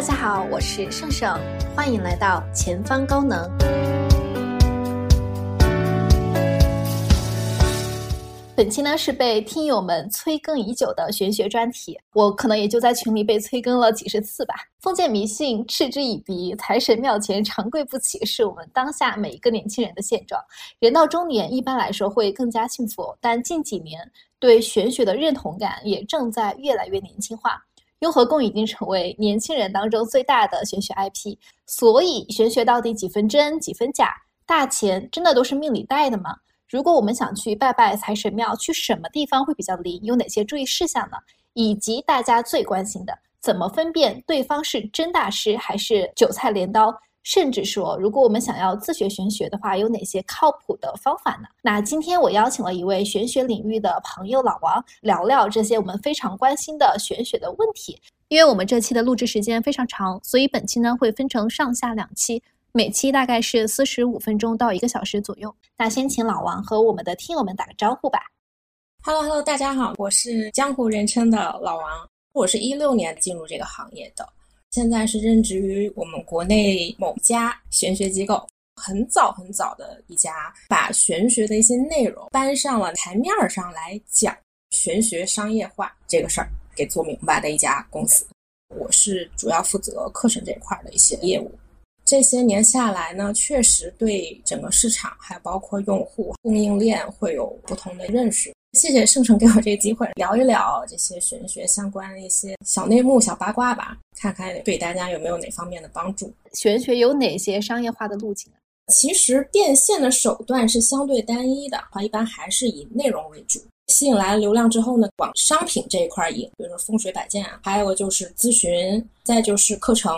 大家好，我是盛盛，欢迎来到前方高能。本期呢是被听友们催更已久的玄学专题，我可能也就在群里被催更了几十次吧。封建迷信嗤之以鼻，财神庙前长跪不起，是我们当下每一个年轻人的现状。人到中年，一般来说会更加幸福，但近几年对玄学的认同感也正在越来越年轻化。雍和宫已经成为年轻人当中最大的玄学 IP，所以玄学到底几分真几分假？大钱真的都是命里带的吗？如果我们想去拜拜财神庙，去什么地方会比较灵？有哪些注意事项呢？以及大家最关心的，怎么分辨对方是真大师还是韭菜镰刀？甚至说，如果我们想要自学玄学的话，有哪些靠谱的方法呢？那今天我邀请了一位玄学领域的朋友老王，聊聊这些我们非常关心的玄学的问题。因为我们这期的录制时间非常长，所以本期呢会分成上下两期。每期大概是四十五分钟到一个小时左右。那先请老王和我们的听友们打个招呼吧。Hello Hello，大家好，我是江湖人称的老王。我是一六年进入这个行业的，现在是任职于我们国内某家玄学机构。很早很早的一家，把玄学的一些内容搬上了台面上来讲玄学商业化这个事儿，给做明白的一家公司。我是主要负责课程这一块的一些业务。这些年下来呢，确实对整个市场，还包括用户、供应链会有不同的认识。谢谢圣城给我这个机会，聊一聊这些玄学相关的一些小内幕、小八卦吧，看看对大家有没有哪方面的帮助。玄学有哪些商业化的路径？其实变现的手段是相对单一的，话一般还是以内容为主。吸引来了流量之后呢，往商品这一块引，比如说风水摆件啊，还有就是咨询，再就是课程。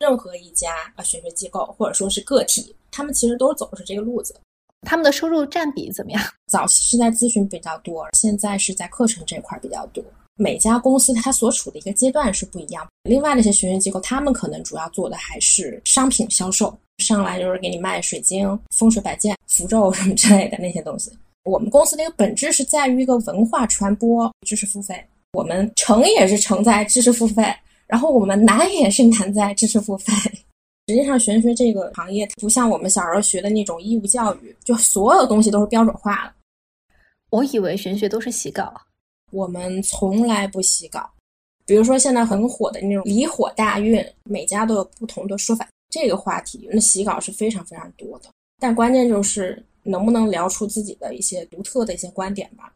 任何一家啊玄学机构或者说是个体，他们其实都走的是这个路子。他们的收入占比怎么样？早期是在咨询比较多，现在是在课程这块比较多。每家公司它所处的一个阶段是不一样。另外那些玄学机构，他们可能主要做的还是商品销售，上来就是给你卖水晶、风水摆件、符咒什么之类的那些东西。我们公司的一个本质是在于一个文化传播、知识付费。我们成也是成在知识付费。然后我们难也是难在知识付费。实际上，玄学这个行业不像我们小时候学的那种义务教育，就所有东西都是标准化的。我以为玄学都是洗稿，我们从来不洗稿。比如说现在很火的那种离火大运，每家都有不同的说法。这个话题，那洗稿是非常非常多的。但关键就是能不能聊出自己的一些独特的一些观点吧。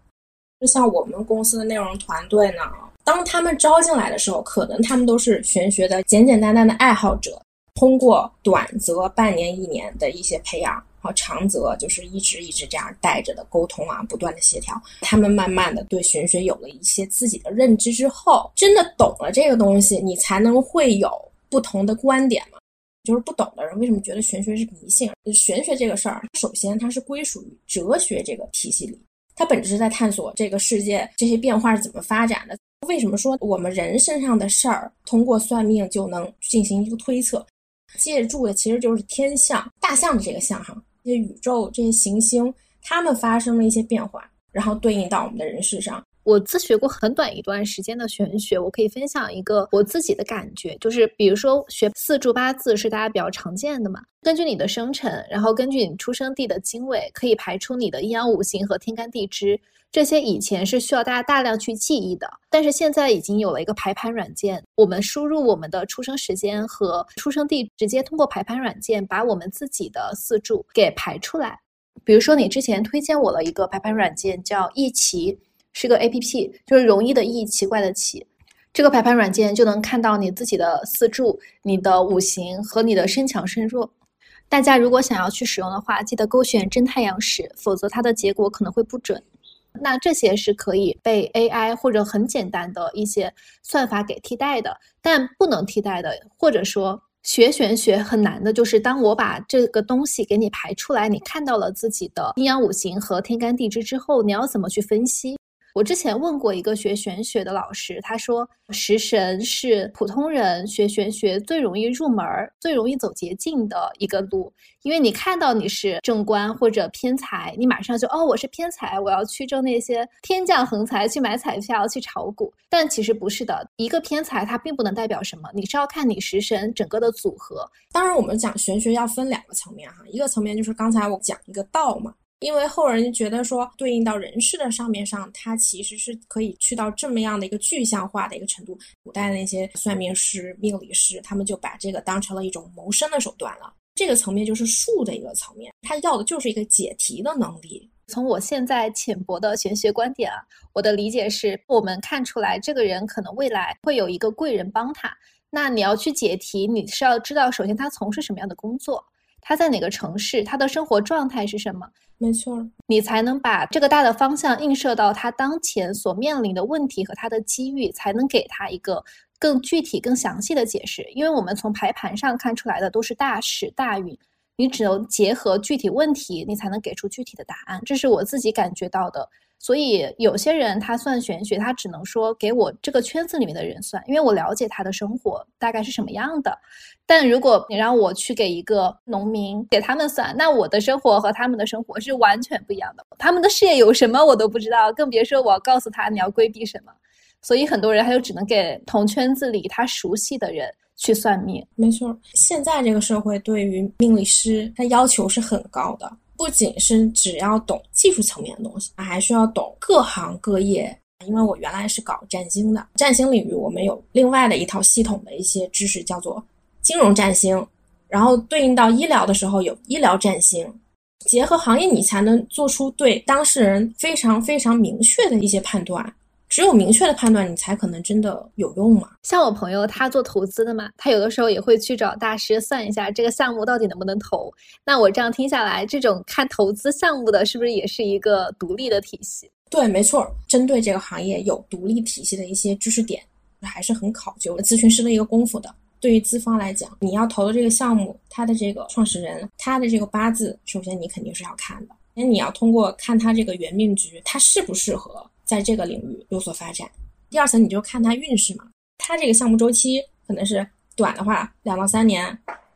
就像我们公司的内容团队呢。当他们招进来的时候，可能他们都是玄学的简简单单的爱好者。通过短则半年、一年的一些培养，和长则就是一直一直这样带着的沟通啊，不断的协调，他们慢慢的对玄学有了一些自己的认知之后，真的懂了这个东西，你才能会有不同的观点嘛。就是不懂的人为什么觉得玄学是迷信？玄学这个事儿，首先它是归属于哲学这个体系里，它本质是在探索这个世界这些变化是怎么发展的。为什么说我们人身上的事儿通过算命就能进行一个推测？借助的其实就是天象、大象的这个象哈，这些宇宙、这些行星，它们发生了一些变化，然后对应到我们的人世上。我自学过很短一段时间的玄学，我可以分享一个我自己的感觉，就是比如说学四柱八字是大家比较常见的嘛，根据你的生辰，然后根据你出生地的经纬，可以排出你的阴阳五行和天干地支。这些以前是需要大家大量去记忆的，但是现在已经有了一个排盘软件，我们输入我们的出生时间和出生地，直接通过排盘软件把我们自己的四柱给排出来。比如说，你之前推荐我了一个排盘软件，叫易奇，是个 A P P，就是容易的易，奇怪的奇。这个排盘软件就能看到你自己的四柱、你的五行和你的身强身弱。大家如果想要去使用的话，记得勾选真太阳时，否则它的结果可能会不准。那这些是可以被 AI 或者很简单的一些算法给替代的，但不能替代的，或者说学玄学很难的，就是当我把这个东西给你排出来，你看到了自己的阴阳五行和天干地支之后，你要怎么去分析？我之前问过一个学玄学的老师，他说食神是普通人学玄学最容易入门、最容易走捷径的一个路，因为你看到你是正官或者偏财，你马上就哦，我是偏财，我要去挣那些天降横财，去买彩票，去炒股。但其实不是的，一个偏财它并不能代表什么，你是要看你食神整个的组合。当然，我们讲玄学要分两个层面哈，一个层面就是刚才我讲一个道嘛。因为后人觉得说，对应到人事的上面上，它其实是可以去到这么样的一个具象化的一个程度。古代那些算命师、命理师，他们就把这个当成了一种谋生的手段了。这个层面就是术的一个层面，他要的就是一个解题的能力。从我现在浅薄的玄学观点啊，我的理解是，我们看出来这个人可能未来会有一个贵人帮他。那你要去解题，你是要知道，首先他从事什么样的工作。他在哪个城市？他的生活状态是什么？没错，你才能把这个大的方向映射到他当前所面临的问题和他的机遇，才能给他一个更具体、更详细的解释。因为我们从排盘上看出来的都是大势大运，你只能结合具体问题，你才能给出具体的答案。这是我自己感觉到的。所以有些人他算玄学，他只能说给我这个圈子里面的人算，因为我了解他的生活大概是什么样的。但如果你让我去给一个农民给他们算，那我的生活和他们的生活是完全不一样的。他们的事业有什么我都不知道，更别说我要告诉他你要规避什么。所以很多人他就只能给同圈子里他熟悉的人去算命。没错，现在这个社会对于命理师他要求是很高的。不仅是只要懂技术层面的东西，还需要懂各行各业。因为我原来是搞占星的，占星领域我们有另外的一套系统的一些知识，叫做金融占星。然后对应到医疗的时候，有医疗占星。结合行业，你才能做出对当事人非常非常明确的一些判断。只有明确的判断，你才可能真的有用嘛。像我朋友，他做投资的嘛，他有的时候也会去找大师算一下这个项目到底能不能投。那我这样听下来，这种看投资项目的是不是也是一个独立的体系？对，没错，针对这个行业有独立体系的一些知识点，还是很考究咨询师的一个功夫的。对于资方来讲，你要投的这个项目，他的这个创始人，他的这个八字，首先你肯定是要看的。那你要通过看他这个原命局，他适不适合。在这个领域有所发展。第二层，你就看它运势嘛，它这个项目周期可能是短的话两到三年，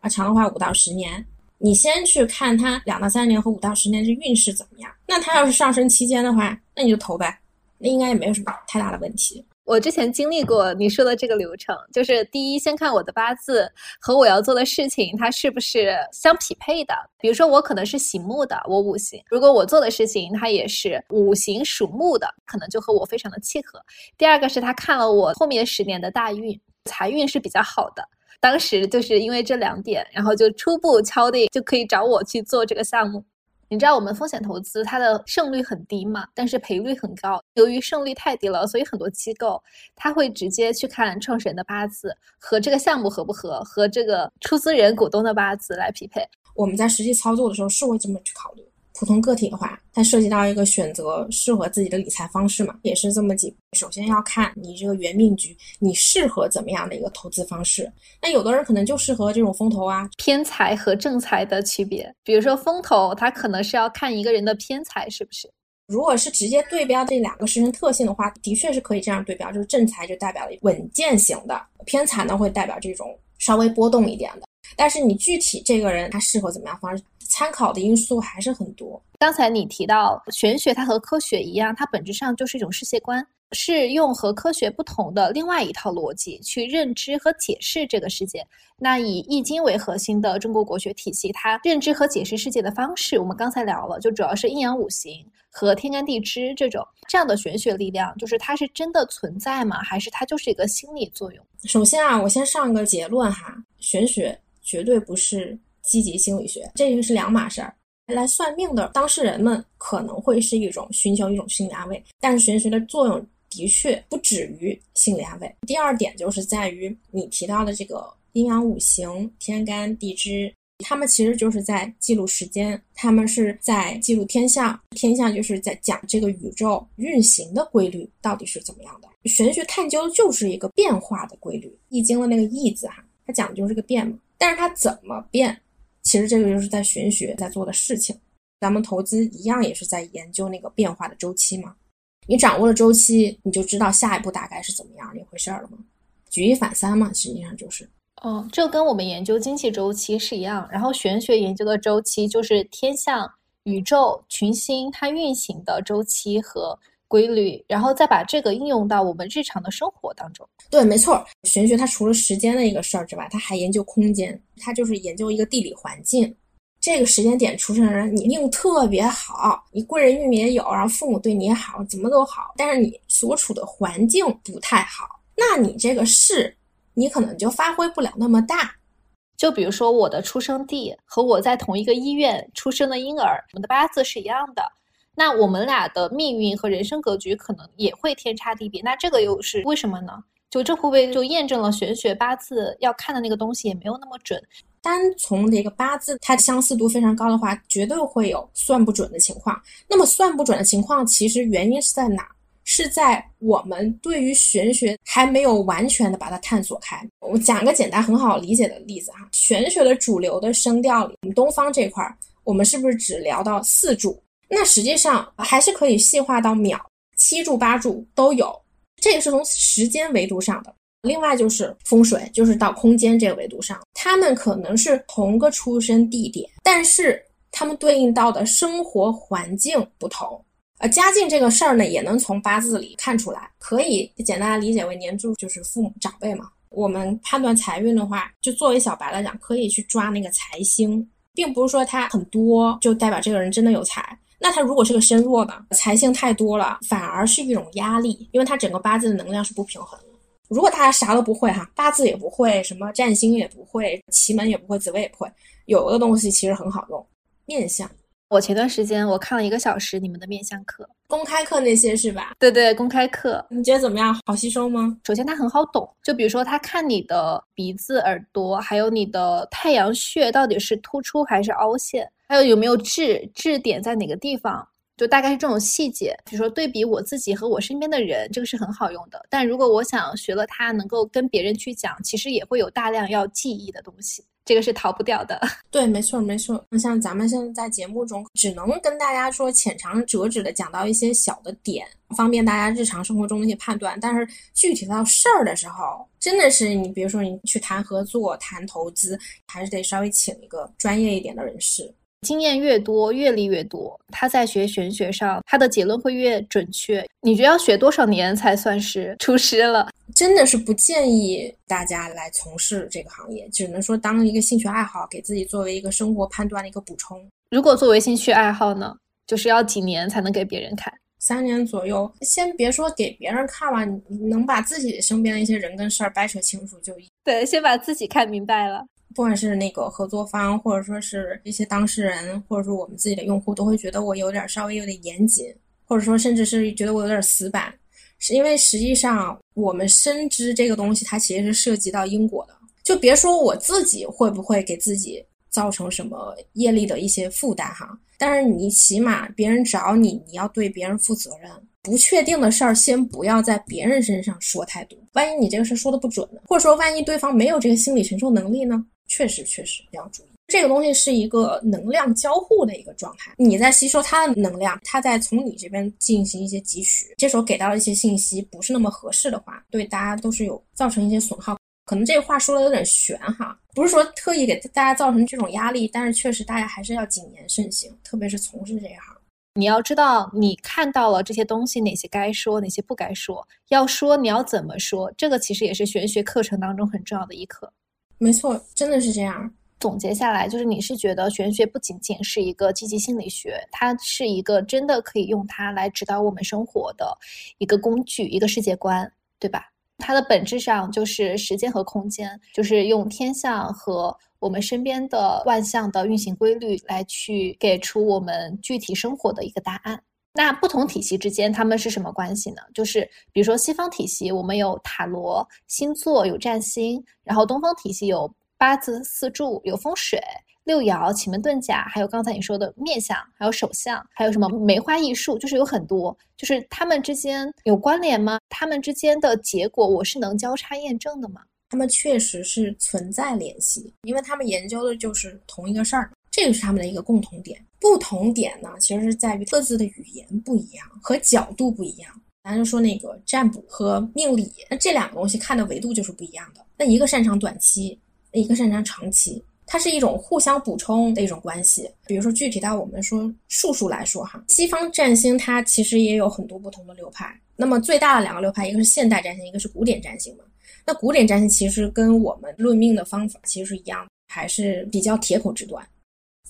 啊长的话五到十年。你先去看它两到三年和五到十年这运势怎么样。那它要是上升期间的话，那你就投呗，那应该也没有什么太大的问题。我之前经历过你说的这个流程，就是第一先看我的八字和我要做的事情，它是不是相匹配的。比如说我可能是喜木的，我五行，如果我做的事情它也是五行属木的，可能就和我非常的契合。第二个是他看了我后面十年的大运，财运是比较好的，当时就是因为这两点，然后就初步敲定就可以找我去做这个项目。你知道我们风险投资它的胜率很低嘛，但是赔率很高。由于胜率太低了，所以很多机构他会直接去看创始人的八字和这个项目合不合，和这个出资人股东的八字来匹配。我们在实际操作的时候是会这么去考虑。普通个体的话，它涉及到一个选择适合自己的理财方式嘛，也是这么几。首先要看你这个原命局，你适合怎么样的一个投资方式。那有的人可能就适合这种风投啊，偏财和正财的区别。比如说风投，它可能是要看一个人的偏财是不是。如果是直接对标这两个时辰特性的话，的确是可以这样对标，就是正财就代表了稳健型的，偏财呢会代表这种稍微波动一点的。但是你具体这个人他适合怎么样方式？参考的因素还是很多。刚才你提到玄学，它和科学一样，它本质上就是一种世界观，是用和科学不同的另外一套逻辑去认知和解释这个世界。那以易经为核心的中国国学体系，它认知和解释世界的方式，我们刚才聊了，就主要是阴阳五行和天干地支这种这样的玄学力量，就是它是真的存在吗？还是它就是一个心理作用？首先啊，我先上个结论哈，玄学绝对不是。积极心理学，这个是两码事儿。来算命的当事人们可能会是一种寻求一种心理安慰，但是玄学的作用的确不止于心理安慰。第二点就是在于你提到的这个阴阳五行、天干地支，他们其实就是在记录时间，他们是在记录天象，天象就是在讲这个宇宙运行的规律到底是怎么样的。玄学探究就是一个变化的规律，易经的那个易字哈，它讲的就是个变嘛，但是它怎么变？其实这个就是在玄学在做的事情，咱们投资一样也是在研究那个变化的周期嘛。你掌握了周期，你就知道下一步大概是怎么样一回事儿了吗？举一反三嘛，实际上就是。嗯，这跟我们研究经济周期是一样。然后玄学研究的周期就是天象、宇宙、群星它运行的周期和规律，然后再把这个应用到我们日常的生活当中。对，没错。玄学它除了时间的一个事儿之外，它还研究空间，它就是研究一个地理环境。这个时间点出生的人，你命特别好，你贵人运也有，然后父母对你也好，怎么都好。但是你所处的环境不太好，那你这个事，你可能就发挥不了那么大。就比如说我的出生地和我在同一个医院出生的婴儿，我们的八字是一样的，那我们俩的命运和人生格局可能也会天差地别。那这个又是为什么呢？就这会不会就验证了玄学八字要看的那个东西也没有那么准？单从这个八字，它相似度非常高的话，绝对会有算不准的情况。那么算不准的情况，其实原因是在哪？是在我们对于玄学还没有完全的把它探索开。我讲个简单很好理解的例子哈，玄学的主流的声调里，我们东方这块儿，我们是不是只聊到四柱？那实际上还是可以细化到秒、七柱、八柱都有。这个是从时间维度上的。另外就是风水，就是到空间这个维度上，他们可能是同个出生地点，但是他们对应到的生活环境不同。呃，家境这个事儿呢，也能从八字里看出来，可以简单的理解为年柱就是父母长辈嘛。我们判断财运的话，就作为小白来讲，可以去抓那个财星，并不是说他很多就代表这个人真的有财。那他如果是个身弱的，财星太多了，反而是一种压力，因为他整个八字的能量是不平衡。如果大家啥都不会哈，八字也不会，什么占星也不会，奇门也不会，紫微也不会，有的东西其实很好用，面相。我前段时间我看了一个小时你们的面相课，公开课那些是吧？对对，公开课，你觉得怎么样？好吸收吗？首先它很好懂，就比如说他看你的鼻子、耳朵，还有你的太阳穴到底是突出还是凹陷，还有有没有痣，痣点在哪个地方。就大概是这种细节，比如说对比我自己和我身边的人，这个是很好用的。但如果我想学了它，能够跟别人去讲，其实也会有大量要记忆的东西，这个是逃不掉的。对，没错，没错。像咱们现在在节目中，只能跟大家说浅尝辄止的讲到一些小的点，方便大家日常生活中的一些判断。但是具体到事儿的时候，真的是你，比如说你去谈合作、谈投资，还是得稍微请一个专业一点的人士。经验越多，阅历越多，他在学玄学上，他的结论会越准确。你觉得要学多少年才算是出师了？真的是不建议大家来从事这个行业，只能说当一个兴趣爱好，给自己作为一个生活判断的一个补充。如果作为兴趣爱好呢，就是要几年才能给别人看？三年左右。先别说给别人看吧，你能把自己身边的一些人跟事儿掰扯清楚就。对，先把自己看明白了。不管是那个合作方，或者说是一些当事人，或者说我们自己的用户，都会觉得我有点稍微有点严谨，或者说甚至是觉得我有点死板，是因为实际上我们深知这个东西它其实是涉及到因果的。就别说我自己会不会给自己造成什么业力的一些负担哈，但是你起码别人找你，你要对别人负责任。不确定的事儿，先不要在别人身上说太多，万一你这个事说的不准呢？或者说万一对方没有这个心理承受能力呢？确实，确实要注意，这个东西是一个能量交互的一个状态，你在吸收他的能量，他在从你这边进行一些汲取，这时候给到的一些信息不是那么合适的话，对大家都是有造成一些损耗。可能这个话说的有点悬哈，不是说特意给大家造成这种压力，但是确实大家还是要谨言慎行，特别是从事这一行，你要知道你看到了这些东西，哪些该说，哪些不该说，要说你要怎么说，这个其实也是玄学课程当中很重要的一课。没错，真的是这样。总结下来，就是你是觉得玄学不仅仅是一个积极心理学，它是一个真的可以用它来指导我们生活的一个工具，一个世界观，对吧？它的本质上就是时间和空间，就是用天象和我们身边的万象的运行规律来去给出我们具体生活的一个答案。那不同体系之间，他们是什么关系呢？就是比如说西方体系，我们有塔罗、星座、有占星；然后东方体系有八字、四柱、有风水、六爻、奇门遁甲，还有刚才你说的面相，还有手相，还有什么梅花易数，就是有很多。就是他们之间有关联吗？他们之间的结果，我是能交叉验证的吗？他们确实是存在联系，因为他们研究的就是同一个事儿。这个是他们的一个共同点。不同点呢，其实是在于各自的语言不一样和角度不一样。咱就说那个占卜和命理，那这两个东西看的维度就是不一样的。那一个擅长短期，一个擅长长期，它是一种互相补充的一种关系。比如说具体到我们说术数来说哈，西方占星它其实也有很多不同的流派。那么最大的两个流派，一个是现代占星，一个是古典占星嘛。那古典占星其实跟我们论命的方法其实是一样，还是比较铁口直断。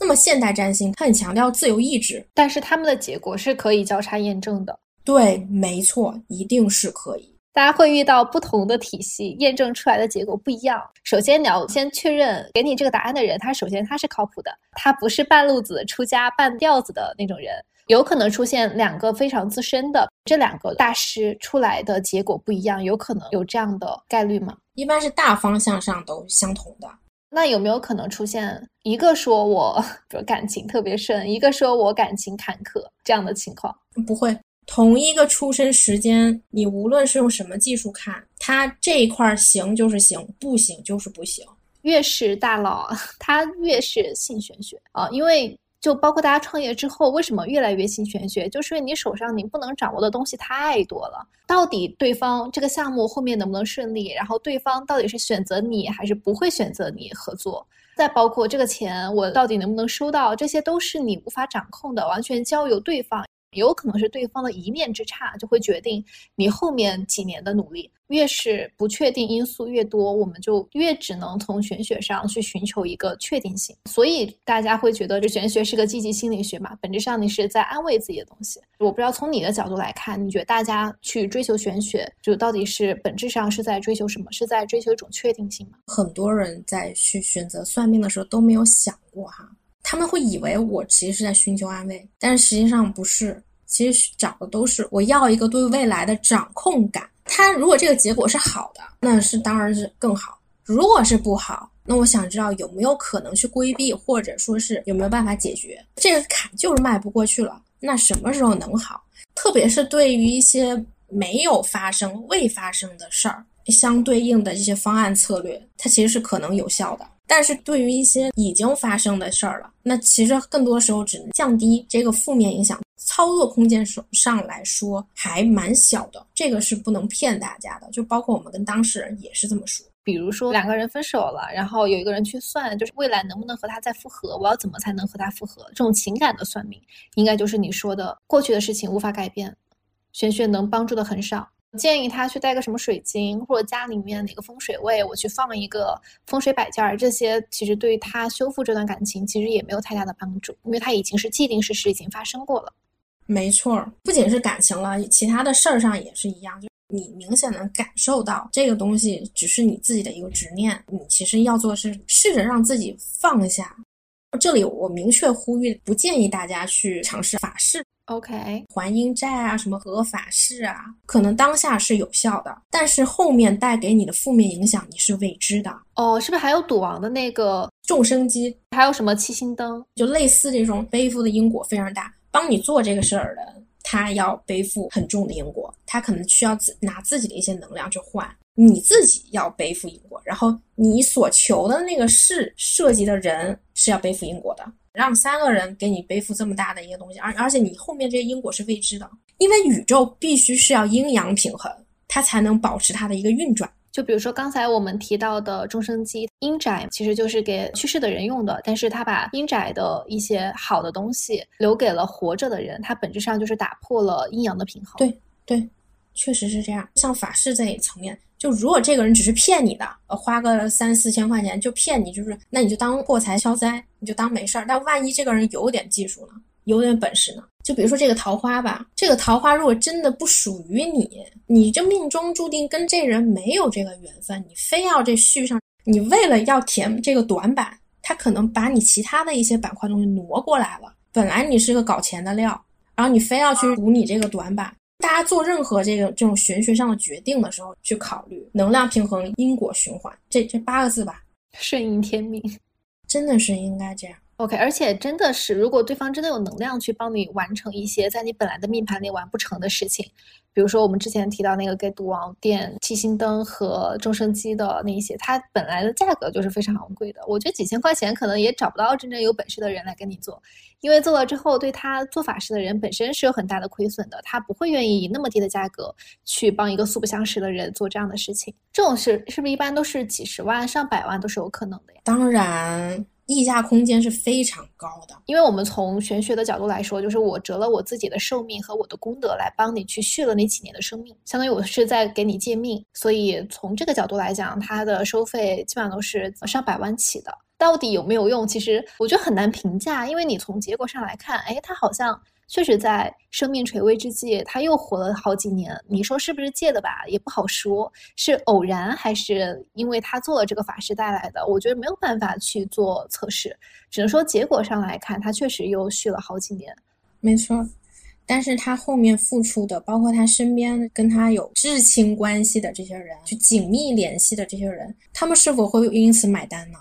那么现代占星它很强调自由意志，但是他们的结果是可以交叉验证的。对，没错，一定是可以。大家会遇到不同的体系，验证出来的结果不一样。首先，你要先确认给你这个答案的人，他首先他是靠谱的，他不是半路子出家半吊子的那种人。有可能出现两个非常资深的这两个大师出来的结果不一样，有可能有这样的概率吗？一般是大方向上都相同的。那有没有可能出现一个说我感情特别深，一个说我感情坎坷这样的情况？不会。同一个出生时间，你无论是用什么技术看，他这一块行就是行，不行就是不行。越是大佬，他越是信玄学啊，因为就包括大家创业之后，为什么越来越信玄学？就是因为你手上你不能掌握的东西太多了。到底对方这个项目后面能不能顺利？然后对方到底是选择你还是不会选择你合作？再包括这个钱我到底能不能收到？这些都是你无法掌控的，完全交由对方。有可能是对方的一念之差，就会决定你后面几年的努力。越是不确定因素越多，我们就越只能从玄学上去寻求一个确定性。所以大家会觉得这玄学是个积极心理学嘛？本质上你是在安慰自己的东西。我不知道从你的角度来看，你觉得大家去追求玄学，就到底是本质上是在追求什么？是在追求一种确定性吗？很多人在去选择算命的时候都没有想过哈。他们会以为我其实是在寻求安慰，但是实际上不是。其实找的都是我要一个对未来的掌控感。他如果这个结果是好的，那是当然是更好；如果是不好，那我想知道有没有可能去规避，或者说是有没有办法解决这个坎，就是迈不过去了。那什么时候能好？特别是对于一些没有发生、未发生的事儿，相对应的这些方案策略，它其实是可能有效的。但是对于一些已经发生的事儿了，那其实更多时候只能降低这个负面影响，操作空间上来说还蛮小的。这个是不能骗大家的，就包括我们跟当事人也是这么说。比如说两个人分手了，然后有一个人去算，就是未来能不能和他再复合，我要怎么才能和他复合？这种情感的算命，应该就是你说的过去的事情无法改变，玄学能帮助的很少。建议他去带个什么水晶，或者家里面哪个风水位，我去放一个风水摆件儿。这些其实对他修复这段感情，其实也没有太大的帮助，因为他已经是既定事实，已经发生过了。没错，不仅是感情了，其他的事儿上也是一样。就你明显能感受到这个东西只是你自己的一个执念，你其实要做是试着让自己放下。这里我明确呼吁，不建议大家去尝试法事。OK，还阴债啊，什么合法事啊，可能当下是有效的，但是后面带给你的负面影响你是未知的。哦，是不是还有赌王的那个众生机？还有什么七星灯？就类似这种背负的因果非常大，帮你做这个事儿的，他要背负很重的因果，他可能需要自拿自己的一些能量去换，你自己要背负因果，然后你所求的那个事涉及的人是要背负因果的。让三个人给你背负这么大的一个东西，而而且你后面这些因果是未知的，因为宇宙必须是要阴阳平衡，它才能保持它的一个运转。就比如说刚才我们提到的众生机阴宅，其实就是给去世的人用的，但是他把阴宅的一些好的东西留给了活着的人，它本质上就是打破了阴阳的平衡。对对，确实是这样。像法事这一层面。就如果这个人只是骗你的，呃，花个三四千块钱就骗你，就是那你就当破财消灾，你就当没事儿。但万一这个人有点技术呢，有点本事呢？就比如说这个桃花吧，这个桃花如果真的不属于你，你这命中注定跟这人没有这个缘分，你非要这续上，你为了要填这个短板，他可能把你其他的一些板块东西挪过来了。本来你是个搞钱的料，然后你非要去补你这个短板。大家做任何这个这种玄学上的决定的时候，去考虑能量平衡、因果循环这这八个字吧，顺应天命，真的是应该这样。OK，而且真的是，如果对方真的有能量去帮你完成一些在你本来的命盘里完不成的事情，比如说我们之前提到那个给赌王垫七星灯和众生机的那些，它本来的价格就是非常昂贵的。我觉得几千块钱可能也找不到真正有本事的人来跟你做，因为做了之后对他做法事的人本身是有很大的亏损的，他不会愿意以那么低的价格去帮一个素不相识的人做这样的事情。这种事是不是一般都是几十万、上百万都是有可能的呀？当然。溢价空间是非常高的，因为我们从玄学的角度来说，就是我折了我自己的寿命和我的功德来帮你去续了那几年的生命，相当于我是在给你借命，所以从这个角度来讲，它的收费基本上都是上百万起的。到底有没有用？其实我觉得很难评价，因为你从结果上来看，哎，它好像。确实，在生命垂危之际，他又活了好几年。你说是不是借的吧？也不好说，是偶然还是因为他做了这个法事带来的？我觉得没有办法去做测试，只能说结果上来看，他确实又续了好几年。没错，但是他后面付出的，包括他身边跟他有至亲关系的这些人，就紧密联系的这些人，他们是否会因此买单呢？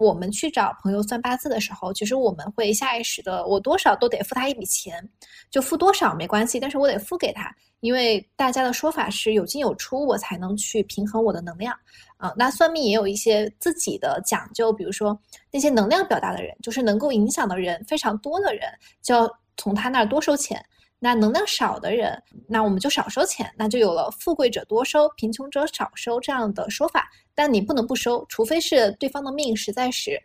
我们去找朋友算八字的时候，其实我们会下意识的，我多少都得付他一笔钱，就付多少没关系，但是我得付给他，因为大家的说法是有进有出，我才能去平衡我的能量啊。那算命也有一些自己的讲究，比如说那些能量表达的人，就是能够影响的人非常多的人，就要从他那儿多收钱。那能量少的人，那我们就少收钱，那就有了富贵者多收，贫穷者少收这样的说法。但你不能不收，除非是对方的命实在是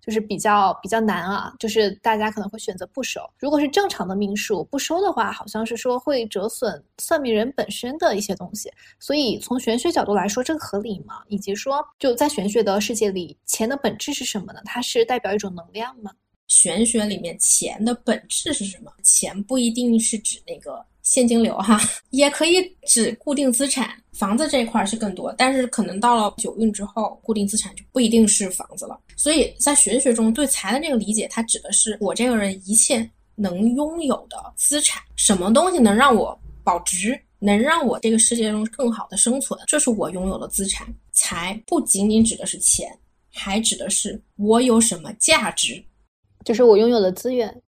就是比较比较难啊，就是大家可能会选择不收。如果是正常的命数，不收的话，好像是说会折损算命人本身的一些东西。所以从玄学角度来说，这个合理吗？以及说就在玄学的世界里，钱的本质是什么呢？它是代表一种能量吗？玄学里面钱的本质是什么？钱不一定是指那个现金流哈，也可以指固定资产。房子这一块是更多，但是可能到了九运之后，固定资产就不一定是房子了。所以在玄学中对财的这个理解，它指的是我这个人一切能拥有的资产，什么东西能让我保值，能让我这个世界中更好的生存，这是我拥有的资产。财不仅仅指的是钱，还指的是我有什么价值。就是我拥有的资源，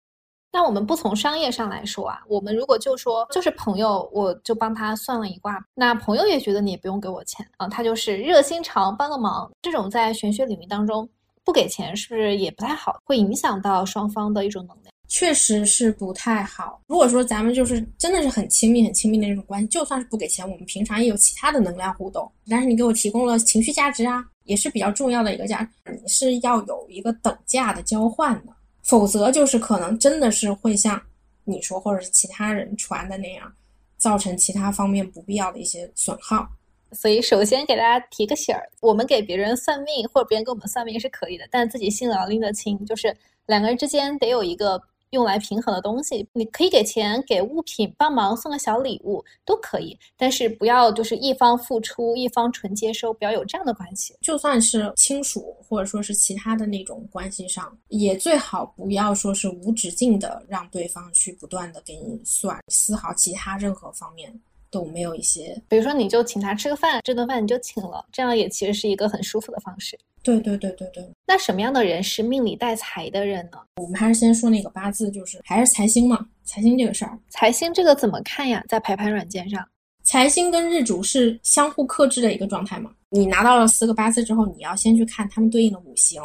那我们不从商业上来说啊，我们如果就说就是朋友，我就帮他算了一卦，那朋友也觉得你也不用给我钱啊，他就是热心肠帮个忙，这种在玄学领域当中不给钱是不是也不太好，会影响到双方的一种能量？确实是不太好。如果说咱们就是真的是很亲密、很亲密的那种关系，就算是不给钱，我们平常也有其他的能量互动，但是你给我提供了情绪价值啊，也是比较重要的一个价值，你是要有一个等价的交换的。否则就是可能真的是会像你说或者是其他人传的那样，造成其他方面不必要的一些损耗。所以首先给大家提个醒儿：我们给别人算命或者别人给我们算命是可以的，但自己心里要拎得清，就是两个人之间得有一个。用来平衡的东西，你可以给钱、给物品帮忙、送个小礼物都可以，但是不要就是一方付出一方纯接收，不要有这样的关系。就算是亲属或者说是其他的那种关系上，也最好不要说是无止境的让对方去不断的给你算，丝毫其他任何方面都没有一些。比如说，你就请他吃个饭，这顿饭你就请了，这样也其实是一个很舒服的方式。对对对对对，那什么样的人是命里带财的人呢？我们还是先说那个八字，就是还是财星嘛。财星这个事儿，财星这个怎么看呀？在排盘软件上，财星跟日主是相互克制的一个状态嘛。你拿到了四个八字之后，你要先去看他们对应的五行。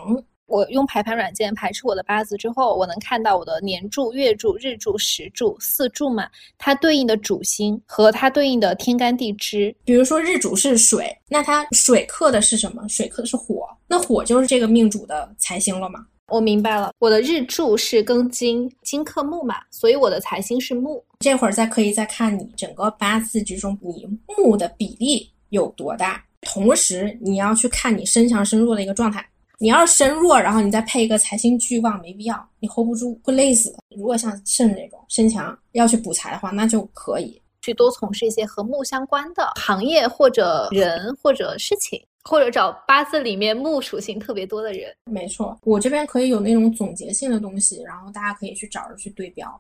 我用排盘软件排出我的八字之后，我能看到我的年柱、月柱、日柱、时柱四柱嘛，它对应的主星和它对应的天干地支。比如说日主是水，那它水克的是什么？水克的是火，那火就是这个命主的财星了嘛？我明白了，我的日柱是庚金，金克木嘛，所以我的财星是木。这会儿再可以再看你整个八字之中，你木的比例有多大，同时你要去看你身强身弱的一个状态。你要是身弱，然后你再配一个财星巨旺，没必要，你 hold 不住，会累死。如果像肾这种身强要去补财的话，那就可以去多从事一些和木相关的行业或者人或者事情，或者找八字里面木属性特别多的人。没错，我这边可以有那种总结性的东西，然后大家可以去找着去对标。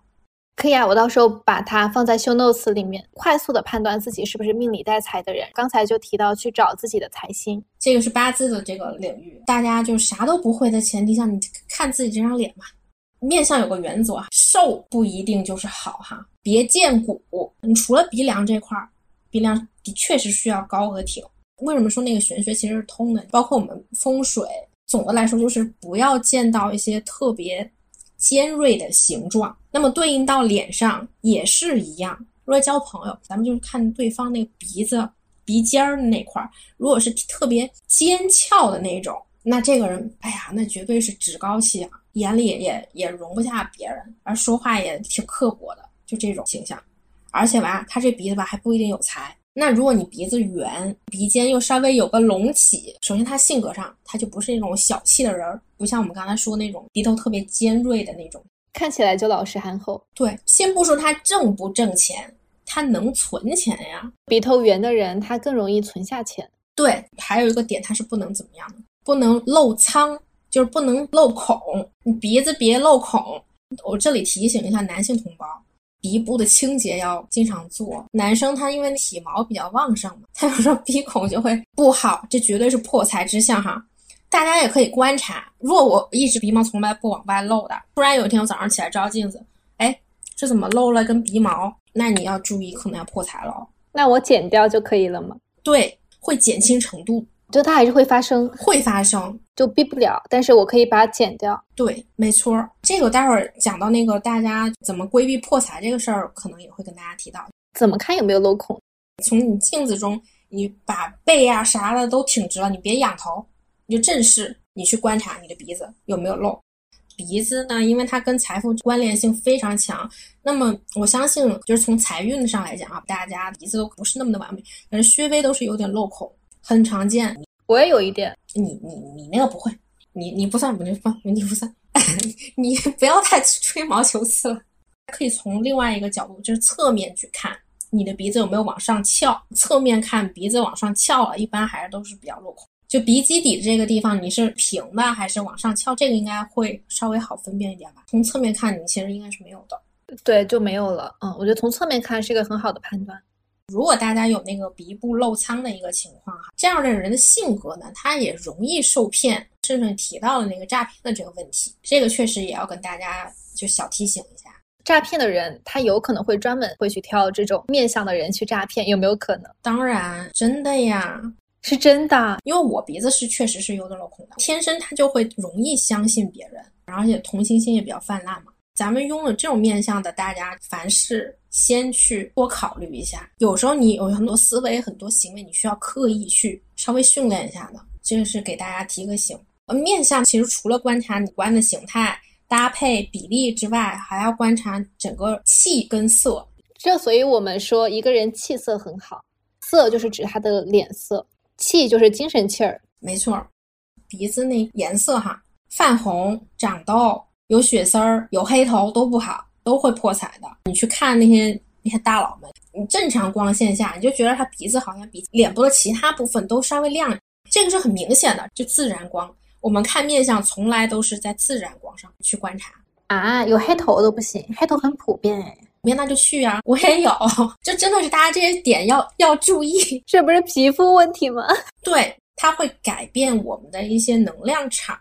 可以啊，我到时候把它放在秀 notes 里面，快速的判断自己是不是命里带财的人。刚才就提到去找自己的财星，这个是八字的这个领域，大家就啥都不会的前提下，你看自己这张脸嘛。面相有个原则，瘦不一定就是好哈，别见骨。你除了鼻梁这块儿，鼻梁的确是需要高和挺。为什么说那个玄学其实是通的？包括我们风水，总的来说就是不要见到一些特别。尖锐的形状，那么对应到脸上也是一样。如果交朋友，咱们就是看对方那个鼻子、鼻尖儿那块儿，如果是特别尖翘的那种，那这个人，哎呀，那绝对是趾高气扬，眼里也也容不下别人，而说话也挺刻薄的，就这种形象。而且吧，他这鼻子吧还不一定有才。那如果你鼻子圆，鼻尖又稍微有个隆起，首先他性格上他就不是那种小气的人，不像我们刚才说那种鼻头特别尖锐的那种，看起来就老实憨厚。对，先不说他挣不挣钱，他能存钱呀。鼻头圆的人他更容易存下钱。对，还有一个点他是不能怎么样的，不能漏仓，就是不能漏孔，你鼻子别漏孔。我这里提醒一下男性同胞。鼻部的清洁要经常做。男生他因为体毛比较旺盛嘛，他有时候鼻孔就会不好，这绝对是破财之象哈。大家也可以观察，如果我一直鼻毛从来不往外露的，突然有一天我早上起来照镜子，哎，这怎么露了根鼻毛？那你要注意，可能要破财了。那我剪掉就可以了吗？对，会减轻程度。就它还是会发生，会发生，就避不了。但是我可以把它剪掉。对，没错。这个待会儿讲到那个大家怎么规避破财这个事儿，可能也会跟大家提到。怎么看有没有漏孔？从你镜子中，你把背呀啥的都挺直了，你别仰头，你就正视，你去观察你的鼻子有没有漏。鼻子呢，因为它跟财富关联性非常强，那么我相信就是从财运上来讲啊，大家鼻子都不是那么的完美，但是稍微都是有点漏孔。很常见，我也有一点。你你你那个不会，你你不算，不不你不算，你不要太吹毛求疵了。可以从另外一个角度，就是侧面去看你的鼻子有没有往上翘。侧面看鼻子往上翘了，一般还是都是比较落空。就鼻基底这个地方，你是平的还是往上翘？这个应该会稍微好分辨一点吧。从侧面看，你其实应该是没有的。对，就没有了。嗯，我觉得从侧面看是一个很好的判断。如果大家有那个鼻部漏仓的一个情况哈，这样的人的性格呢，他也容易受骗，甚至提到了那个诈骗的这个问题，这个确实也要跟大家就小提醒一下，诈骗的人他有可能会专门会去挑这种面相的人去诈骗，有没有可能？当然，真的呀，是真的，因为我鼻子是确实是有点镂空的，天生他就会容易相信别人，而且同情心也比较泛滥嘛。咱们拥有这种面相的，大家凡事先去多考虑一下。有时候你有很多思维、很多行为，你需要刻意去稍微训练一下的。这个是给大家提个醒。呃，面相其实除了观察五官的形态、搭配比例之外，还要观察整个气跟色。这所以我们说一个人气色很好，色就是指他的脸色，气就是精神气儿。没错，鼻子那颜色哈，泛红、长痘。有血丝儿、有黑头都不好，都会破财的。你去看那些那些大佬们，你正常光线下，你就觉得他鼻子好像比脸部的其他部分都稍微亮，这个是很明显的，就自然光。我们看面相从来都是在自然光上去观察啊，有黑头都不行，黑头很普遍哎，别那就去啊，我也有，就真的是大家这些点要要注意，这不是皮肤问题吗？对，它会改变我们的一些能量场。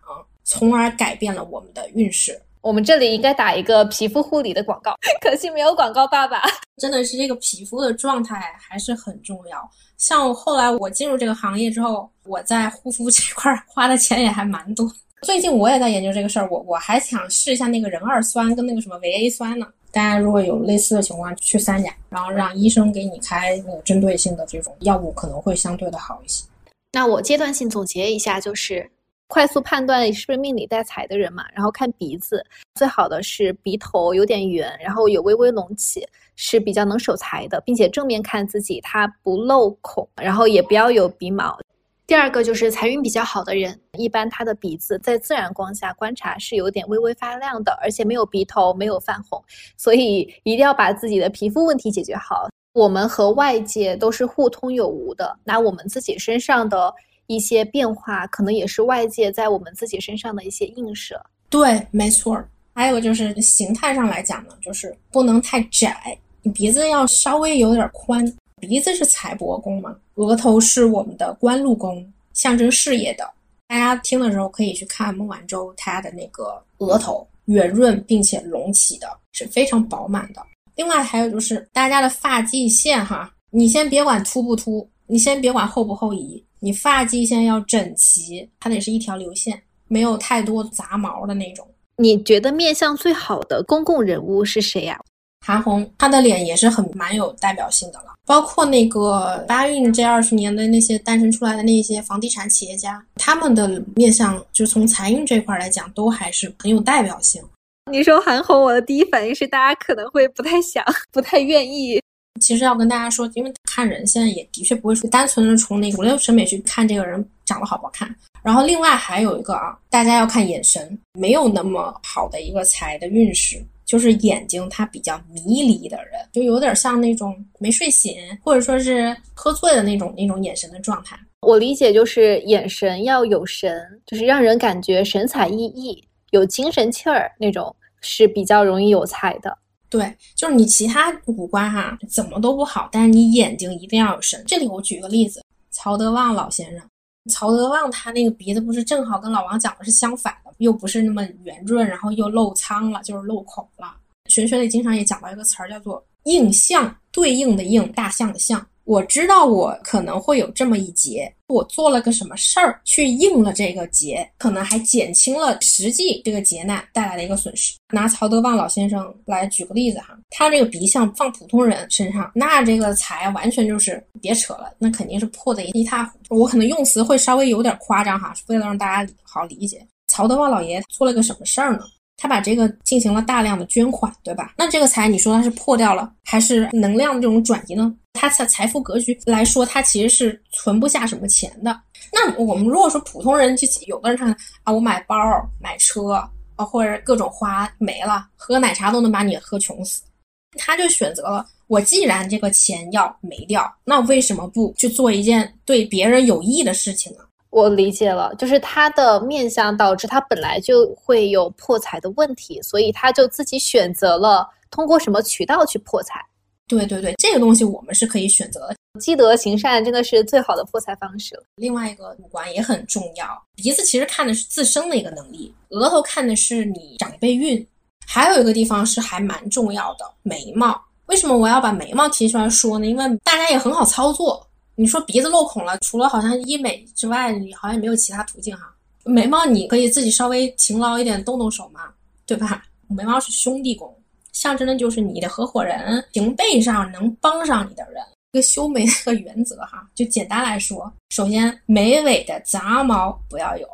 从而改变了我们的运势。我们这里应该打一个皮肤护理的广告，可惜没有广告爸爸。真的是这个皮肤的状态还是很重要。像后来我进入这个行业之后，我在护肤这块花的钱也还蛮多。最近我也在研究这个事儿，我我还想试一下那个壬二酸跟那个什么维 A 酸呢。大家如果有类似的情况，去三甲，然后让医生给你开那个针对性的这种药物，可能会相对的好一些。那我阶段性总结一下，就是。快速判断是不是命里带财的人嘛，然后看鼻子，最好的是鼻头有点圆，然后有微微隆起，是比较能守财的，并且正面看自己，它不露孔，然后也不要有鼻毛。第二个就是财运比较好的人，一般他的鼻子在自然光下观察是有点微微发亮的，而且没有鼻头，没有泛红，所以一定要把自己的皮肤问题解决好。我们和外界都是互通有无的，拿我们自己身上的。一些变化可能也是外界在我们自己身上的一些映射。对，没错。还有就是形态上来讲呢，就是不能太窄，你鼻子要稍微有点宽。鼻子是财帛宫嘛，额头是我们的官禄宫，象征事业的。大家听的时候可以去看孟晚舟她的那个额头，圆润并且隆起的，是非常饱满的。另外还有就是大家的发际线哈，你先别管秃不秃，你先别管后不后移，你发际线要整齐，它得是一条流线，没有太多杂毛的那种。你觉得面相最好的公共人物是谁呀？韩红，她的脸也是很蛮有代表性的了。包括那个八运这二十年的那些诞生出来的那些房地产企业家，他们的面相就从财运这块来讲，都还是很有代表性。你说韩红，我的第一反应是大家可能会不太想、不太愿意。其实要跟大家说，因为看人现在也的确不会说单纯的从那个五六审美去看这个人长得好不好看。然后另外还有一个啊，大家要看眼神，没有那么好的一个财的运势。就是眼睛它比较迷离的人，就有点像那种没睡醒或者说是喝醉的那种那种眼神的状态。我理解就是眼神要有神，就是让人感觉神采奕奕、有精神气儿那种，是比较容易有财的。对，就是你其他五官哈怎么都不好，但是你眼睛一定要有神。这里我举个例子，曹德旺老先生。曹德旺他那个鼻子不是正好跟老王讲的是相反的，又不是那么圆润，然后又漏苍了，就是漏孔了。玄学里经常也讲到一个词儿，叫做应象，对应的应，大象的象。我知道我可能会有这么一劫，我做了个什么事儿去应了这个劫，可能还减轻了实际这个劫难带来的一个损失。拿曹德旺老先生来举个例子哈，他这个鼻相放普通人身上，那这个财完全就是别扯了，那肯定是破的一塌糊涂。我可能用词会稍微有点夸张哈，为了让大家好理解。曹德旺老爷做了个什么事儿呢？他把这个进行了大量的捐款，对吧？那这个财，你说他是破掉了，还是能量的这种转移呢？他财财富格局来说，他其实是存不下什么钱的。那我们如果说普通人，就有的人看啊，我买包、买车啊，或者各种花没了，喝奶茶都能把你喝穷死。他就选择了，我既然这个钱要没掉，那为什么不去做一件对别人有益的事情呢？我理解了，就是他的面相导致他本来就会有破财的问题，所以他就自己选择了通过什么渠道去破财。对对对，这个东西我们是可以选择的。积德行善真的是最好的破财方式了。另外一个五官也很重要，鼻子其实看的是自身的一个能力，额头看的是你长辈运，还有一个地方是还蛮重要的，眉毛。为什么我要把眉毛提出来说呢？因为大家也很好操作。你说鼻子漏孔了，除了好像医美之外，你好像也没有其他途径哈。眉毛你可以自己稍微勤劳一点，动动手嘛，对吧？眉毛是兄弟宫，象征的就是你的合伙人，平辈上能帮上你的人。一个修眉的原则哈，就简单来说，首先眉尾的杂毛不要有，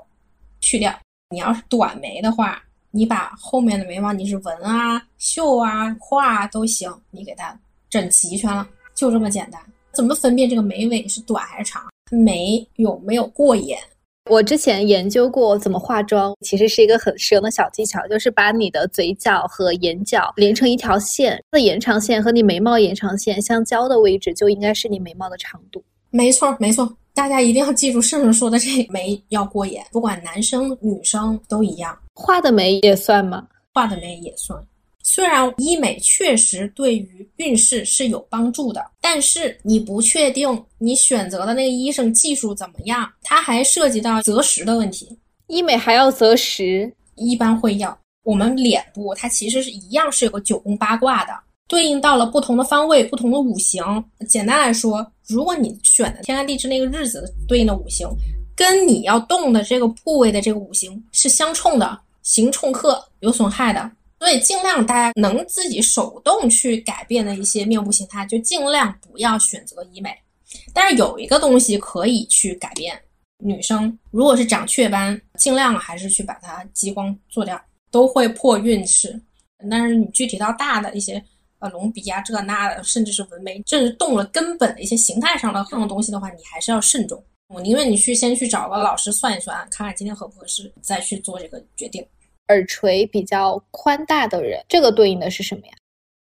去掉。你要是短眉的话，你把后面的眉毛你是纹啊、绣啊、画啊都行，你给它整齐全了，就这么简单。怎么分辨这个眉尾是短还是长？眉有没有过眼？我之前研究过怎么化妆，其实是一个很实用的小技巧，就是把你的嘴角和眼角连成一条线，的延长线和你眉毛延长线相交的位置就应该是你眉毛的长度。没错，没错，大家一定要记住圣圣说的这眉要过眼，不管男生女生都一样。画的眉也算吗？画的眉也算。虽然医美确实对于运势是有帮助的，但是你不确定你选择的那个医生技术怎么样，它还涉及到择时的问题。医美还要择时，一般会要。我们脸部它其实是一样是有个九宫八卦的，对应到了不同的方位、不同的五行。简单来说，如果你选的天干地支那个日子对应的五行，跟你要动的这个部位的这个五行是相冲的，行冲克有损害的。所以尽量大家能自己手动去改变的一些面部形态，就尽量不要选择医美。但是有一个东西可以去改变，女生如果是长雀斑，尽量还是去把它激光做掉，都会破运势。但是你具体到大的一些呃隆鼻啊这那的，甚至是纹眉，这是动了根本的一些形态上的这种东西的话，你还是要慎重。我宁愿你去先去找个老师算一算，看看今天合不合适，再去做这个决定。耳垂比较宽大的人，这个对应的是什么呀？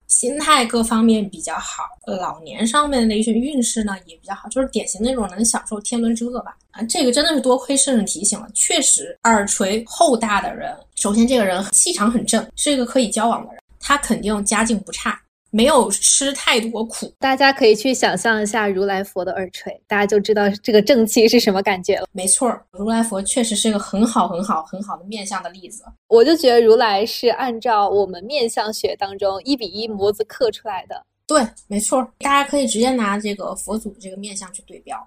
心态各方面比较好，老年上面的一些运势呢也比较好，就是典型那种能享受天伦之乐吧。啊，这个真的是多亏圣人提醒了。确实，耳垂厚大的人，首先这个人气场很正，是一个可以交往的人，他肯定家境不差。没有吃太多苦，大家可以去想象一下如来佛的耳垂，大家就知道这个正气是什么感觉了。没错，如来佛确实是一个很好、很好、很好的面相的例子。我就觉得如来是按照我们面相学当中一比一模子刻出来的。对，没错，大家可以直接拿这个佛祖这个面相去对标。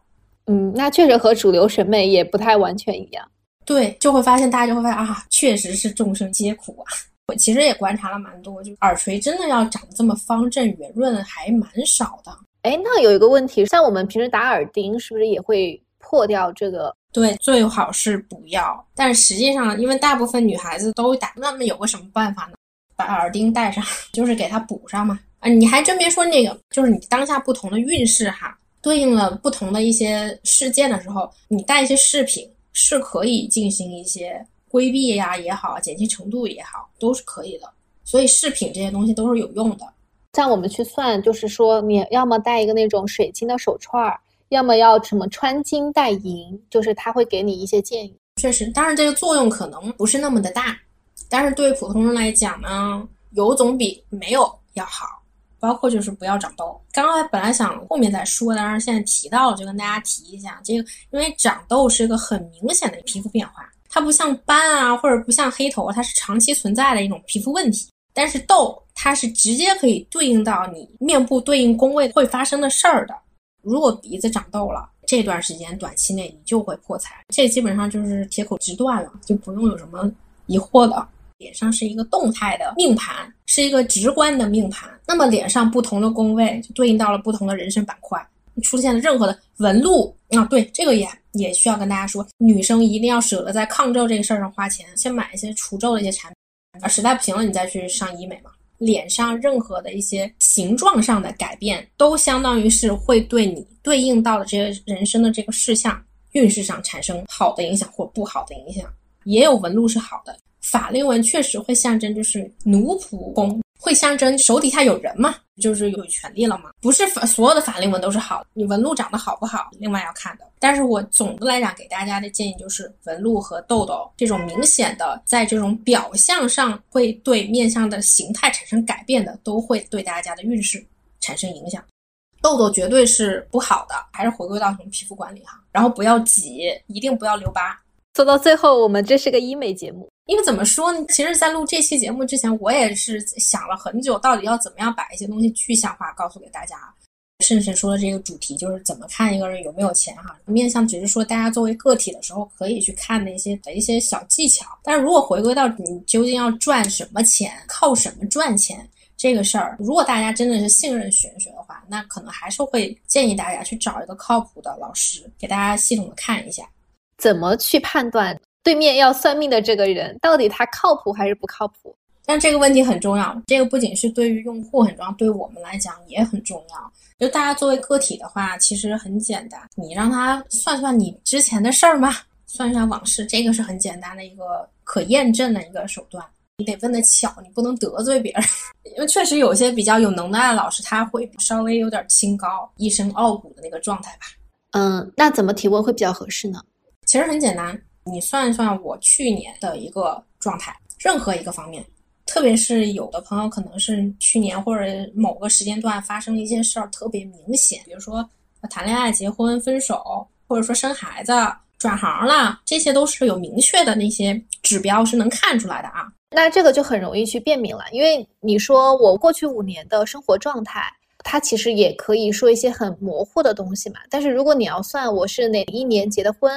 嗯，那确实和主流审美也不太完全一样。对，就会发现大家就会发现啊，确实是众生皆苦啊。我其实也观察了蛮多，就耳垂真的要长得这么方正圆润，还蛮少的。哎，那有一个问题，像我们平时打耳钉，是不是也会破掉这个？对，最好是不要。但是实际上，因为大部分女孩子都打，那么有个什么办法呢？把耳钉戴上，就是给它补上嘛。啊，你还真别说那个，就是你当下不同的运势哈，对应了不同的一些事件的时候，你戴一些饰品是可以进行一些。规避呀也好，减轻程度也好，都是可以的。所以饰品这些东西都是有用的。像我们去算，就是说你要么戴一个那种水晶的手串儿，要么要什么穿金戴银，就是他会给你一些建议。确实，当然这个作用可能不是那么的大，但是对普通人来讲呢，有总比没有要好。包括就是不要长痘。刚刚本来想后面再说，但是现在提到了，就跟大家提一下这个，因为长痘是一个很明显的皮肤变化。它不像斑啊，或者不像黑头，它是长期存在的一种皮肤问题。但是痘，它是直接可以对应到你面部对应宫位会发生的事儿的。如果鼻子长痘了，这段时间短期内你就会破财，这基本上就是铁口直断了，就不用有什么疑惑的。脸上是一个动态的命盘，是一个直观的命盘，那么脸上不同的宫位就对应到了不同的人生板块。出现了任何的纹路啊，对这个也也需要跟大家说，女生一定要舍得在抗皱这个事儿上花钱，先买一些除皱的一些产品啊，实在不行了你再去上医美嘛。脸上任何的一些形状上的改变，都相当于是会对你对应到的这些人生的这个事项运势上产生好的影响或不好的影响。也有纹路是好的，法令纹确实会象征就是奴仆宫。会象征手底下有人嘛，就是有权利了嘛。不是所有的法令纹都是好的，你纹路长得好不好，另外要看的。但是我总的来讲给大家的建议就是，纹路和痘痘这种明显的，在这种表象上会对面相的形态产生改变的，都会对大家的运势产生影响。痘痘绝对是不好的，还是回归到什么皮肤管理哈，然后不要挤，一定不要留疤。做到最后，我们这是个医美节目。因为怎么说呢？其实，在录这期节目之前，我也是想了很久，到底要怎么样把一些东西具象化告诉给大家。甚至说的这个主题就是怎么看一个人有没有钱哈。面向只是说大家作为个体的时候可以去看的一些的一些小技巧。但是如果回归到你究竟要赚什么钱，靠什么赚钱这个事儿，如果大家真的是信任玄学的话，那可能还是会建议大家去找一个靠谱的老师，给大家系统的看一下，怎么去判断。对面要算命的这个人到底他靠谱还是不靠谱？但这个问题很重要，这个不仅是对于用户很重要，对我们来讲也很重要。就大家作为个体的话，其实很简单，你让他算算你之前的事儿嘛，算一下往事，这个是很简单的一个可验证的一个手段。你得问的巧，你不能得罪别人，因为确实有些比较有能耐的老师，他会稍微有点清高、一身傲骨的那个状态吧。嗯，那怎么提问会比较合适呢？其实很简单。你算一算我去年的一个状态，任何一个方面，特别是有的朋友可能是去年或者某个时间段发生了一些事儿特别明显，比如说谈恋爱、结婚、分手，或者说生孩子、转行了，这些都是有明确的那些指标是能看出来的啊。那这个就很容易去辨明了，因为你说我过去五年的生活状态，它其实也可以说一些很模糊的东西嘛。但是如果你要算我是哪一年结的婚。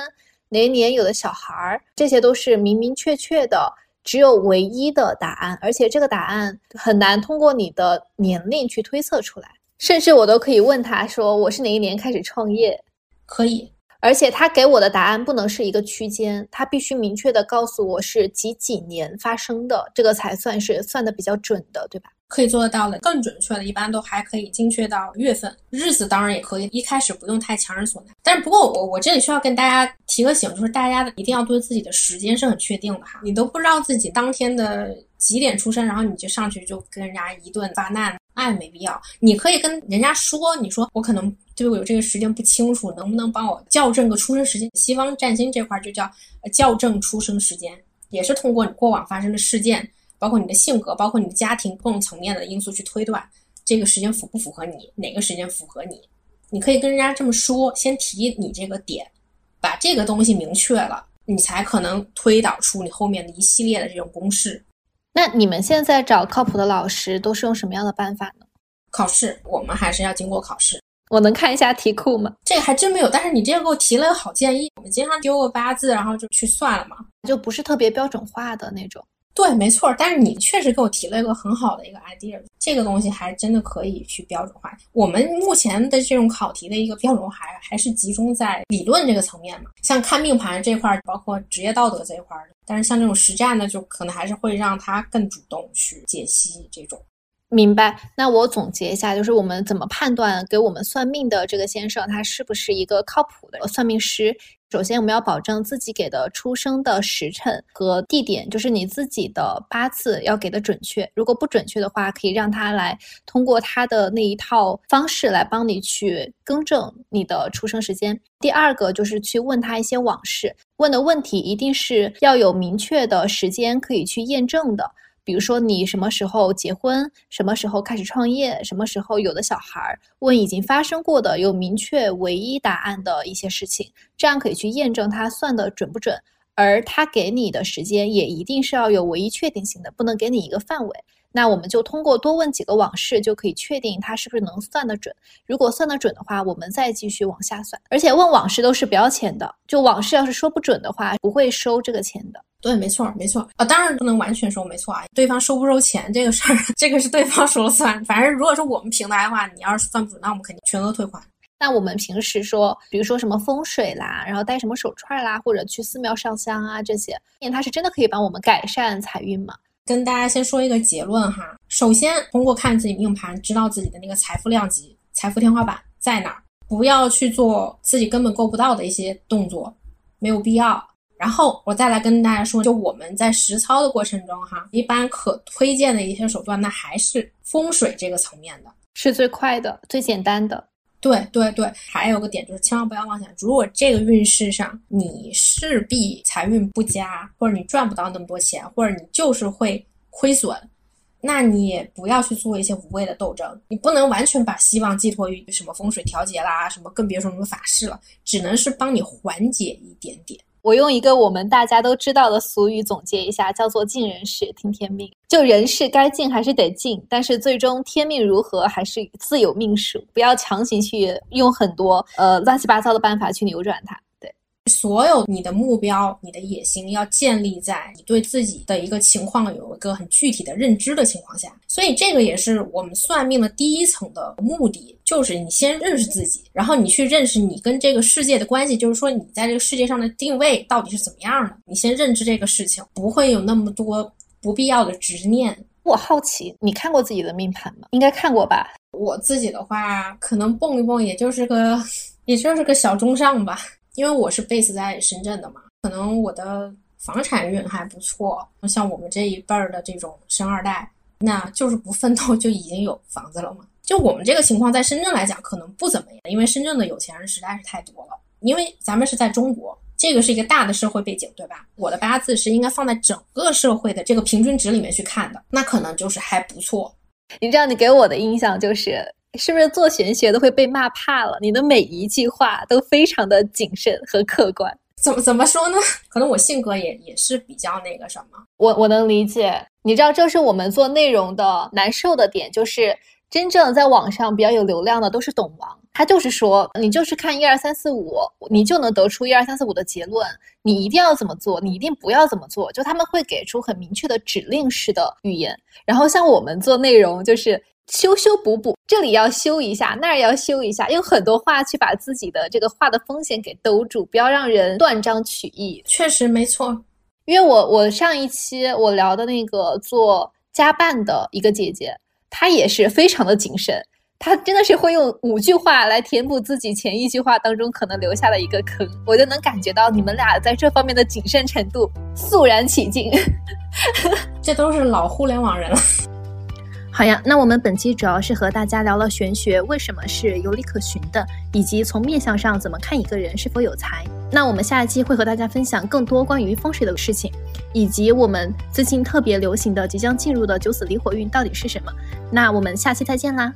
哪一年有的小孩儿，这些都是明明确确的，只有唯一的答案，而且这个答案很难通过你的年龄去推测出来。甚至我都可以问他说：“我是哪一年开始创业？”可以，而且他给我的答案不能是一个区间，他必须明确的告诉我是几几年发生的，这个才算是算的比较准的，对吧？可以做得到的，更准确的，一般都还可以精确到月份、日子，当然也可以。一开始不用太强人所难，但是不过我我这里需要跟大家提个醒，就是大家一定要对自己的时间是很确定的哈。你都不知道自己当天的几点出生，然后你就上去就跟人家一顿发难，那也，没必要。你可以跟人家说，你说我可能对我有这个时间不清楚，能不能帮我校正个出生时间？西方占星这块就叫校正出生时间，也是通过你过往发生的事件，包括你的性格，包括你的家庭各种层面的因素去推断这个时间符不符合你，哪个时间符合你。你可以跟人家这么说，先提你这个点，把这个东西明确了，你才可能推导出你后面的一系列的这种公式。那你们现在找靠谱的老师都是用什么样的办法呢？考试，我们还是要经过考试。我能看一下题库吗？这个还真没有，但是你这个给我提了个好建议。我们经常丢个八字，然后就去算了嘛，就不是特别标准化的那种。对，没错。但是你确实给我提了一个很好的一个 idea，这个东西还真的可以去标准化。我们目前的这种考题的一个标准化，还还是集中在理论这个层面嘛，像看命盘这块，包括职业道德这一块的。但是像这种实战呢，就可能还是会让他更主动去解析这种。明白。那我总结一下，就是我们怎么判断给我们算命的这个先生，他是不是一个靠谱的算命师？首先，我们要保证自己给的出生的时辰和地点，就是你自己的八字要给的准确。如果不准确的话，可以让他来通过他的那一套方式来帮你去更正你的出生时间。第二个就是去问他一些往事，问的问题一定是要有明确的时间可以去验证的。比如说你什么时候结婚，什么时候开始创业，什么时候有的小孩儿，问已经发生过的有明确唯一答案的一些事情，这样可以去验证他算的准不准。而他给你的时间也一定是要有唯一确定性的，不能给你一个范围。那我们就通过多问几个往事，就可以确定他是不是能算得准。如果算得准的话，我们再继续往下算。而且问往事都是不要钱的，就往事要是说不准的话，不会收这个钱的。对，没错，没错啊，当然不能完全说没错啊。对方收不收钱这个事儿，这个是对方说了算。反正如果说我们平台的话，你要是算不准，那我们肯定全额退款。那我们平时说，比如说什么风水啦，然后戴什么手串啦，或者去寺庙上香啊这些，它是真的可以帮我们改善财运吗？跟大家先说一个结论哈，首先通过看自己命盘，知道自己的那个财富量级、财富天花板在哪儿，不要去做自己根本够不到的一些动作，没有必要。然后我再来跟大家说，就我们在实操的过程中哈，一般可推荐的一些手段，那还是风水这个层面的，是最快的、最简单的。对对对，还有个点就是，千万不要妄想，如果这个运势上你势必财运不佳，或者你赚不到那么多钱，或者你就是会亏损，那你也不要去做一些无谓的斗争。你不能完全把希望寄托于什么风水调节啦，什么更别说什么法事了，只能是帮你缓解一点点。我用一个我们大家都知道的俗语总结一下，叫做“尽人事，听天命”。就人事该尽还是得尽，但是最终天命如何还是自有命数，不要强行去用很多呃乱七八糟的办法去扭转它。所有你的目标、你的野心要建立在你对自己的一个情况有一个很具体的认知的情况下，所以这个也是我们算命的第一层的目的，就是你先认识自己，然后你去认识你跟这个世界的关系，就是说你在这个世界上的定位到底是怎么样的。你先认知这个事情，不会有那么多不必要的执念。我好奇，你看过自己的命盘吗？应该看过吧。我自己的话，可能蹦一蹦，也就是个，也就是个小中上吧。因为我是 base 在深圳的嘛，可能我的房产运还不错。像我们这一辈儿的这种生二代，那就是不奋斗就已经有房子了嘛。就我们这个情况，在深圳来讲可能不怎么样，因为深圳的有钱人实在是太多了。因为咱们是在中国，这个是一个大的社会背景，对吧？我的八字是应该放在整个社会的这个平均值里面去看的，那可能就是还不错。你知道，你给我的印象就是。是不是做玄学都会被骂怕了？你的每一句话都非常的谨慎和客观。怎么怎么说呢？可能我性格也也是比较那个什么。我我能理解。你知道，这是我们做内容的难受的点，就是真正在网上比较有流量的都是懂王，他就是说你就是看一二三四五，你就能得出一二三四五的结论。你一定要怎么做，你一定不要怎么做，就他们会给出很明确的指令式的语言。然后像我们做内容就是。修修补补，这里要修一下，那儿要修一下，用很多话去把自己的这个话的风险给兜住，不要让人断章取义。确实没错，因为我我上一期我聊的那个做家办的一个姐姐，她也是非常的谨慎，她真的是会用五句话来填补自己前一句话当中可能留下的一个坑，我就能感觉到你们俩在这方面的谨慎程度肃然起敬。这都是老互联网人了。好呀，那我们本期主要是和大家聊了玄学为什么是有理可循的，以及从面相上怎么看一个人是否有才。那我们下一期会和大家分享更多关于风水的事情，以及我们最近特别流行的即将进入的九死离火运到底是什么。那我们下期再见啦！